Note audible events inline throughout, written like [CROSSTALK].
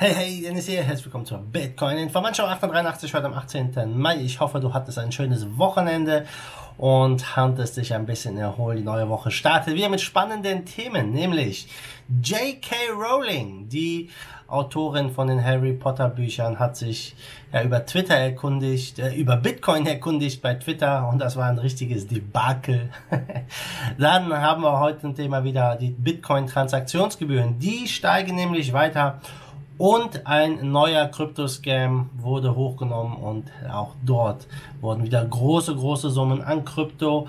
Hey, hey, Dennis hier, herzlich willkommen zur Bitcoin Information 883 heute am 18. Mai. Ich hoffe, du hattest ein schönes Wochenende und handelst dich ein bisschen erholt. Die neue Woche startet wieder mit spannenden Themen, nämlich J.K. Rowling, die Autorin von den Harry Potter Büchern, hat sich ja, über Twitter erkundigt, äh, über Bitcoin erkundigt bei Twitter und das war ein richtiges Debakel. [LAUGHS] Dann haben wir heute ein Thema wieder die Bitcoin Transaktionsgebühren. Die steigen nämlich weiter und ein neuer Krypto-Scam wurde hochgenommen und auch dort wurden wieder große, große Summen an Krypto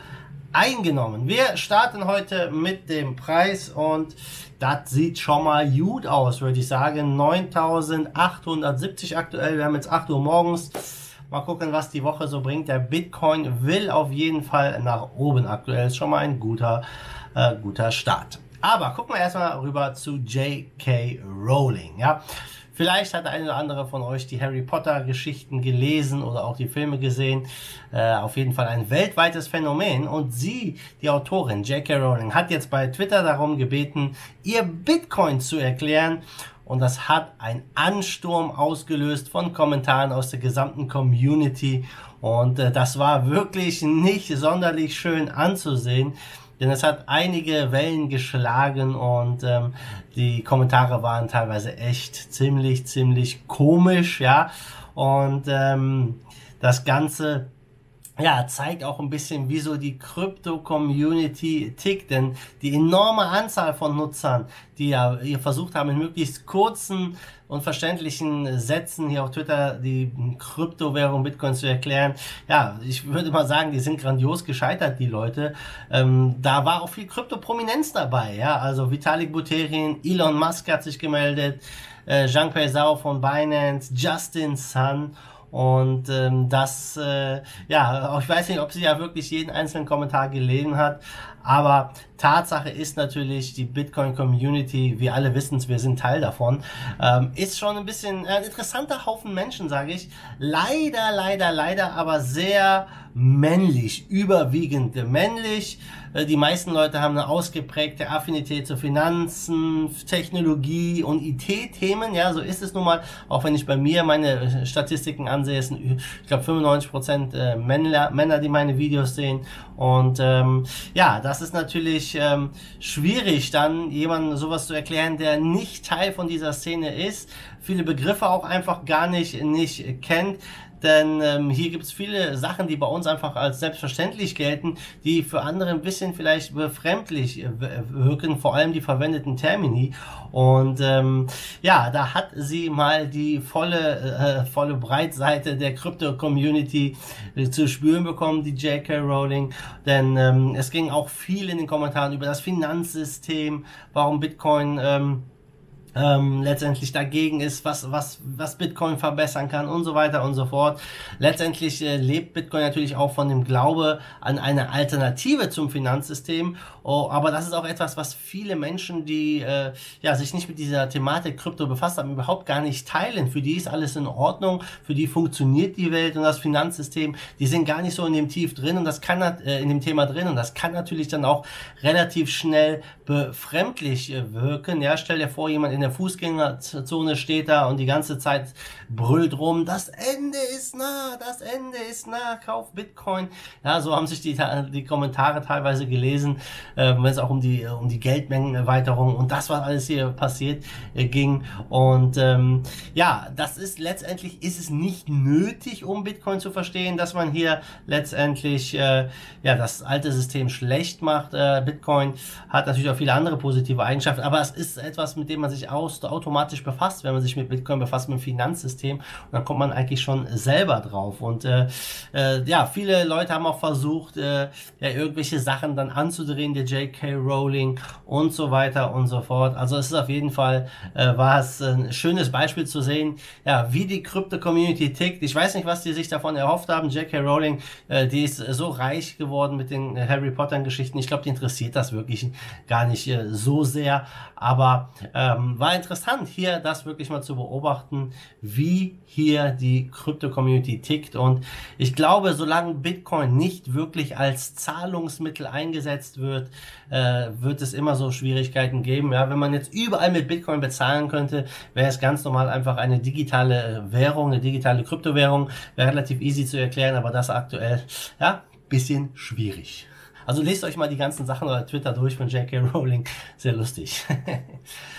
eingenommen. Wir starten heute mit dem Preis und das sieht schon mal gut aus, würde ich sagen. 9870 aktuell. Wir haben jetzt 8 Uhr morgens. Mal gucken, was die Woche so bringt. Der Bitcoin will auf jeden Fall nach oben aktuell. Ist schon mal ein guter, äh, guter Start. Aber gucken wir erstmal rüber zu J.K. Rowling. Ja, vielleicht hat der eine oder andere von euch die Harry Potter Geschichten gelesen oder auch die Filme gesehen. Äh, auf jeden Fall ein weltweites Phänomen. Und sie, die Autorin J.K. Rowling, hat jetzt bei Twitter darum gebeten, ihr Bitcoin zu erklären. Und das hat ein Ansturm ausgelöst von Kommentaren aus der gesamten Community. Und äh, das war wirklich nicht sonderlich schön anzusehen. Denn es hat einige Wellen geschlagen und ähm, die Kommentare waren teilweise echt ziemlich, ziemlich komisch, ja. Und ähm, das Ganze ja, zeigt auch ein bisschen, wieso die Krypto-Community tickt, denn die enorme Anzahl von Nutzern, die ja hier versucht haben, in möglichst kurzen und verständlichen Sätzen hier auf Twitter die Kryptowährung Bitcoin zu erklären, ja, ich würde mal sagen, die sind grandios gescheitert, die Leute. Ähm, da war auch viel Krypto-Prominenz dabei, ja, also Vitalik Buterin, Elon Musk hat sich gemeldet, äh, Jean Zhao von Binance, Justin Sun und ähm, das, äh, ja, ich weiß nicht, ob sie ja wirklich jeden einzelnen Kommentar gelesen hat, aber Tatsache ist natürlich, die Bitcoin-Community, wir alle wissen es, wir sind Teil davon, ähm, ist schon ein bisschen ein interessanter Haufen Menschen, sage ich. Leider, leider, leider, aber sehr männlich, überwiegend männlich. Äh, die meisten Leute haben eine ausgeprägte Affinität zu Finanzen, Technologie und IT-Themen. Ja, so ist es nun mal. Auch wenn ich bei mir meine Statistiken ansehe, sind, ich glaube 95 Prozent äh, Männer, Männer, die meine Videos sehen. Und ähm, ja, das ist natürlich ähm, schwierig, dann jemandem sowas zu erklären, der nicht Teil von dieser Szene ist, viele Begriffe auch einfach gar nicht nicht kennt. Denn ähm, hier gibt es viele Sachen, die bei uns einfach als selbstverständlich gelten, die für andere ein bisschen vielleicht befremdlich äh, wirken, vor allem die verwendeten Termini. Und ähm, ja, da hat sie mal die volle, äh, volle Breitseite der Krypto-Community äh, zu spüren bekommen, die J.K. Rowling. Denn ähm, es ging auch viel in den Kommentaren über das Finanzsystem, warum Bitcoin... Ähm, ähm, letztendlich dagegen ist, was, was, was Bitcoin verbessern kann und so weiter und so fort. Letztendlich äh, lebt Bitcoin natürlich auch von dem Glaube an eine Alternative zum Finanzsystem. Oh, aber das ist auch etwas, was viele Menschen, die äh, ja, sich nicht mit dieser Thematik Krypto befasst haben, überhaupt gar nicht teilen. Für die ist alles in Ordnung, für die funktioniert die Welt und das Finanzsystem, die sind gar nicht so in dem Tief drin und das kann äh, in dem Thema drin und das kann natürlich dann auch relativ schnell befremdlich äh, wirken. Ja, stell dir vor, jemand in der Fußgängerzone steht da und die ganze Zeit brüllt rum, das Ende ist nah, das Ende ist nah, kauf Bitcoin. Ja, so haben sich die, die Kommentare teilweise gelesen, äh, wenn es auch um die, um die Geldmengenerweiterung und das, was alles hier passiert, äh, ging. Und ähm, ja, das ist letztendlich, ist es nicht nötig, um Bitcoin zu verstehen, dass man hier letztendlich äh, ja das alte System schlecht macht. Äh, Bitcoin hat natürlich auch viele andere positive Eigenschaften, aber es ist etwas, mit dem man sich automatisch befasst, wenn man sich mit Bitcoin befasst, mit dem Finanzsystem. Und dann kommt man eigentlich schon selber drauf. Und äh, äh, ja, viele Leute haben auch versucht, äh, ja, irgendwelche Sachen dann anzudrehen, der J.K. Rowling und so weiter und so fort. Also es ist auf jeden Fall, äh, war es ein schönes Beispiel zu sehen, ja, wie die Krypto-Community tickt. Ich weiß nicht, was die sich davon erhofft haben. J.K. Rowling, äh, die ist so reich geworden mit den Harry Potter-Geschichten. Ich glaube, die interessiert das wirklich gar nicht äh, so sehr. Aber ähm, war interessant, hier das wirklich mal zu beobachten, wie hier die Krypto-Community tickt. Und ich glaube, solange Bitcoin nicht wirklich als Zahlungsmittel eingesetzt wird, äh, wird es immer so Schwierigkeiten geben. Ja, wenn man jetzt überall mit Bitcoin bezahlen könnte, wäre es ganz normal einfach eine digitale Währung, eine digitale Kryptowährung. Wäre relativ easy zu erklären, aber das aktuell, ja, bisschen schwierig. Also lest euch mal die ganzen Sachen oder Twitter durch von J.K. Rowling. Sehr lustig. [LAUGHS]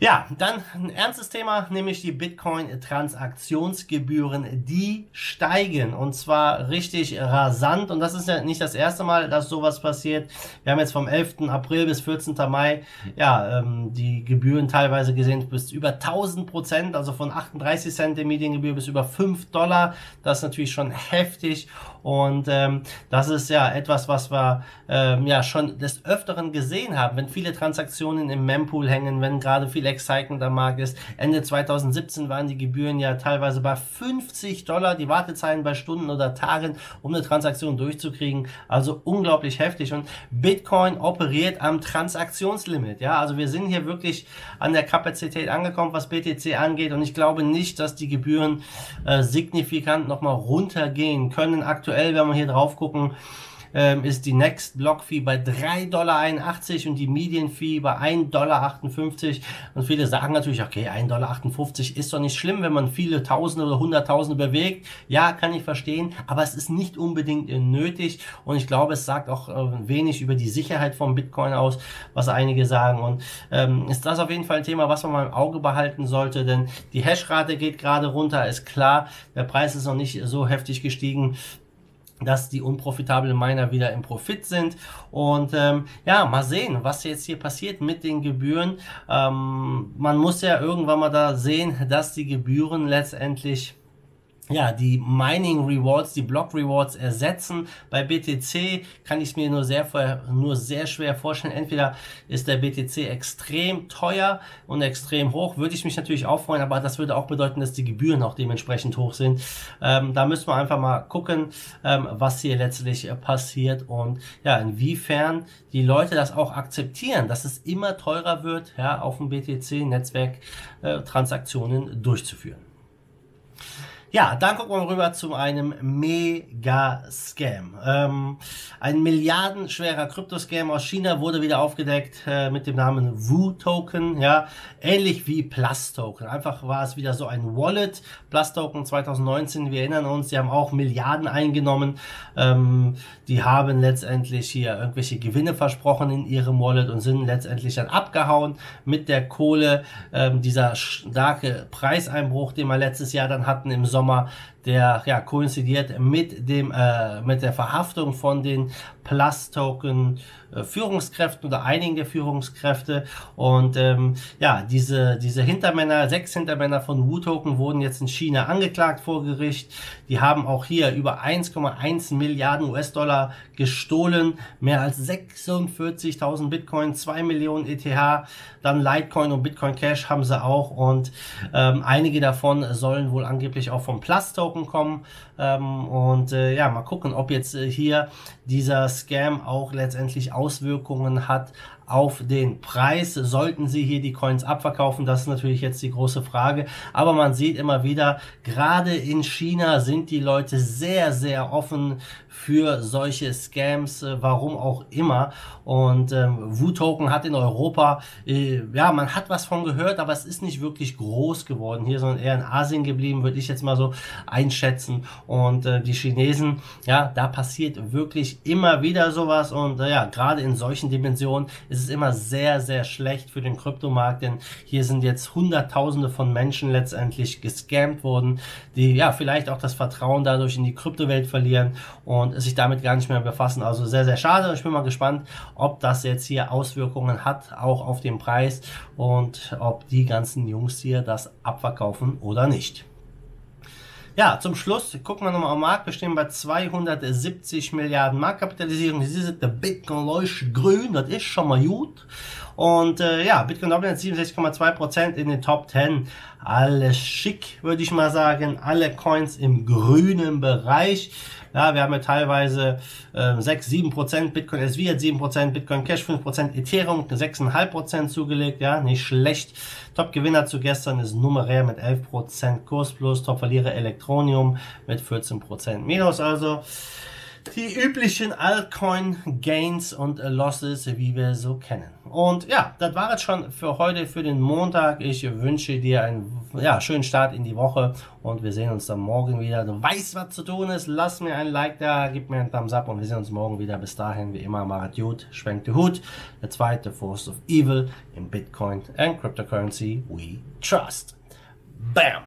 Ja, dann ein ernstes Thema, nämlich die Bitcoin-Transaktionsgebühren, die steigen und zwar richtig rasant und das ist ja nicht das erste Mal, dass sowas passiert. Wir haben jetzt vom 11. April bis 14. Mai ja ähm, die Gebühren teilweise gesehen bis über 1000 Prozent, also von 38 Cent der Mediengebühr bis über 5 Dollar. Das ist natürlich schon heftig und ähm, das ist ja etwas, was wir ähm, ja schon des Öfteren gesehen haben, wenn viele Transaktionen im Mempool hängen, wenn gerade viele Am Markt ist. Ende 2017 waren die Gebühren ja teilweise bei 50 Dollar, die Wartezeiten bei Stunden oder Tagen, um eine Transaktion durchzukriegen. Also unglaublich heftig. Und Bitcoin operiert am Transaktionslimit. Ja, also wir sind hier wirklich an der Kapazität angekommen, was BTC angeht. Und ich glaube nicht, dass die Gebühren äh, signifikant nochmal runtergehen können. Aktuell, wenn wir hier drauf gucken, ähm, ist die Next Block Fee bei 3,81 Dollar und die Median Fee bei 1,58 Dollar. Und viele sagen natürlich, okay, 1,58 Dollar ist doch nicht schlimm, wenn man viele Tausende oder Hunderttausende bewegt. Ja, kann ich verstehen, aber es ist nicht unbedingt nötig und ich glaube, es sagt auch äh, wenig über die Sicherheit vom Bitcoin aus, was einige sagen. Und ähm, ist das auf jeden Fall ein Thema, was man mal im Auge behalten sollte, denn die Hashrate geht gerade runter, ist klar, der Preis ist noch nicht so heftig gestiegen dass die unprofitablen Miner wieder im Profit sind. Und ähm, ja, mal sehen, was jetzt hier passiert mit den Gebühren. Ähm, man muss ja irgendwann mal da sehen, dass die Gebühren letztendlich ja, die Mining Rewards, die Block Rewards ersetzen. Bei BTC kann ich es mir nur sehr, nur sehr schwer vorstellen. Entweder ist der BTC extrem teuer und extrem hoch, würde ich mich natürlich auch freuen, aber das würde auch bedeuten, dass die Gebühren auch dementsprechend hoch sind. Ähm, da müssen wir einfach mal gucken, ähm, was hier letztlich äh, passiert und ja, inwiefern die Leute das auch akzeptieren, dass es immer teurer wird, ja, auf dem BTC-Netzwerk äh, Transaktionen durchzuführen. Ja, dann gucken wir rüber zu einem Mega-Scam. Ähm, ein milliardenschwerer Kryptoscam aus China wurde wieder aufgedeckt äh, mit dem Namen Wu-Token, ja, ähnlich wie Plus-Token. Einfach war es wieder so ein Wallet. Plus-Token 2019, wir erinnern uns, die haben auch Milliarden eingenommen. Ähm, die haben letztendlich hier irgendwelche Gewinne versprochen in ihrem Wallet und sind letztendlich dann abgehauen mit der Kohle. Ähm, dieser starke Preiseinbruch, den wir letztes Jahr dann hatten im Sommer Sommer, der ja koinzidiert mit dem äh, mit der Verhaftung von den Plus Token äh, oder einigen der Führungskräfte. Und ähm, ja diese diese Hintermänner sechs Hintermänner von Wu Token wurden jetzt in China angeklagt vor Gericht. Die haben auch hier über 1,1 Milliarden US-Dollar gestohlen. Mehr als 46.000 Bitcoin 2 Millionen ETH dann Litecoin und Bitcoin Cash haben sie auch. Und ähm, einige davon sollen wohl angeblich auch vom Plus Token kommen. Ähm, und äh, ja mal gucken ob jetzt äh, hier dieser Scam auch letztendlich Auswirkungen hat auf den Preis. Sollten Sie hier die Coins abverkaufen? Das ist natürlich jetzt die große Frage. Aber man sieht immer wieder, gerade in China sind die Leute sehr, sehr offen für solche Scams, äh, warum auch immer. Und ähm, Wu-Token hat in Europa, äh, ja, man hat was von gehört, aber es ist nicht wirklich groß geworden hier, sondern eher in Asien geblieben, würde ich jetzt mal so einschätzen. Und äh, die Chinesen, ja, da passiert wirklich immer wieder sowas. Und äh, ja, gerade in solchen Dimensionen ist es immer sehr, sehr schlecht für den Kryptomarkt, denn hier sind jetzt Hunderttausende von Menschen letztendlich gescammt worden, die ja vielleicht auch das Vertrauen dadurch in die Kryptowelt verlieren und sich damit gar nicht mehr befassen. Also sehr, sehr schade. Ich bin mal gespannt, ob das jetzt hier Auswirkungen hat, auch auf den Preis und ob die ganzen Jungs hier das abverkaufen oder nicht. Ja, zum Schluss gucken wir nochmal am Markt. Wir stehen bei 270 Milliarden Marktkapitalisierung. Sie sind der Bitcoin leuchtet grün, das ist schon mal gut. Und äh, ja, Bitcoin Dominance 67,2% in den Top 10. Alles schick, würde ich mal sagen. Alle Coins im grünen Bereich. Ja, wir haben ja teilweise äh, 6, 7 Prozent, Bitcoin SV hat 7 Prozent, Bitcoin Cash 5 Prozent, Ethereum 6,5 Prozent zugelegt, ja, nicht schlecht. Top-Gewinner zu gestern ist Numerär mit 11 Prozent Kurs plus, Top-Verlierer Elektronium mit 14 Prozent Minus, also die üblichen Altcoin-Gains und Losses, wie wir so kennen. Und ja, das war es schon für heute, für den Montag. Ich wünsche dir einen ja, schönen Start in die Woche und wir sehen uns dann morgen wieder. Du weißt, was zu tun ist. Lass mir ein Like da, gib mir einen Thumbs up und wir sehen uns morgen wieder. Bis dahin, wie immer, Marat Jud, schwenkt den Hut. Der zweite Force of Evil in Bitcoin and Cryptocurrency we trust. Bam!